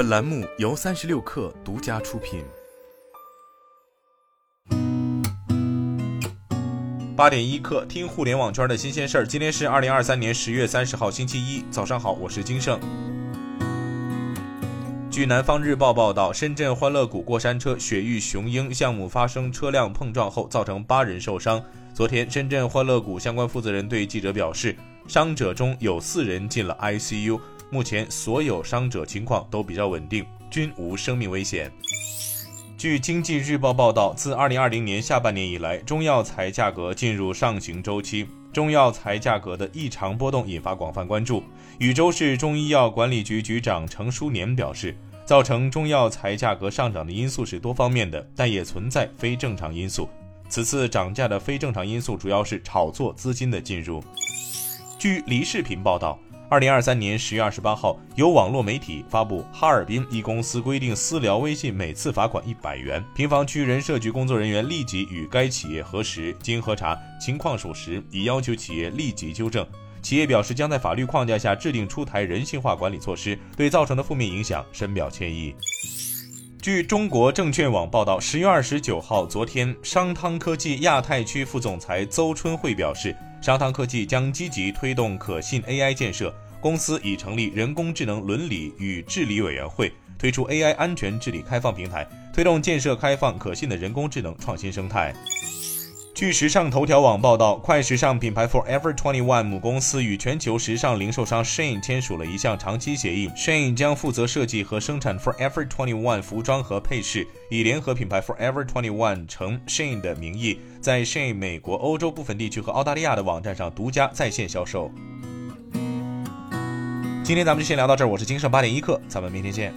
本栏目由三十六氪独家出品。八点一刻，听互联网圈的新鲜事儿。今天是二零二三年十月三十号，星期一，早上好，我是金盛。据南方日报报道，深圳欢乐谷过山车雪域雄鹰项目发生车辆碰撞后，造成八人受伤。昨天，深圳欢乐谷相关负责人对记者表示，伤者中有四人进了 ICU，目前所有伤者情况都比较稳定，均无生命危险。据经济日报报道，自2020年下半年以来，中药材价格进入上行周期。中药材价格的异常波动引发广泛关注。禹州市中医药管理局局长程书年表示，造成中药材价格上涨的因素是多方面的，但也存在非正常因素。此次涨价的非正常因素主要是炒作资金的进入。据黎视频报道。二零二三年十月二十八号，有网络媒体发布哈尔滨一公司规定私聊微信每次罚款一百元，平房区人社局工作人员立即与该企业核实，经核查情况属实，已要求企业立即纠正。企业表示将在法律框架下制定出台人性化管理措施，对造成的负面影响深表歉意。据中国证券网报道，十月二十九号，昨天，商汤科技亚太区副总裁邹春慧表示。商汤科技将积极推动可信 AI 建设，公司已成立人工智能伦理与治理委员会，推出 AI 安全治理开放平台，推动建设开放可信的人工智能创新生态。据时尚头条网报道，快时尚品牌 Forever Twenty One 母公司与全球时尚零售商 Shane 签署了一项长期协议，Shane 将负责设计和生产 Forever Twenty One 服装和配饰，以联合品牌 Forever Twenty One 乘 Shane 的名义，在 Shane 美国、欧洲部分地区和澳大利亚的网站上独家在线销售。今天咱们就先聊到这儿，我是金盛八点一刻，咱们明天见。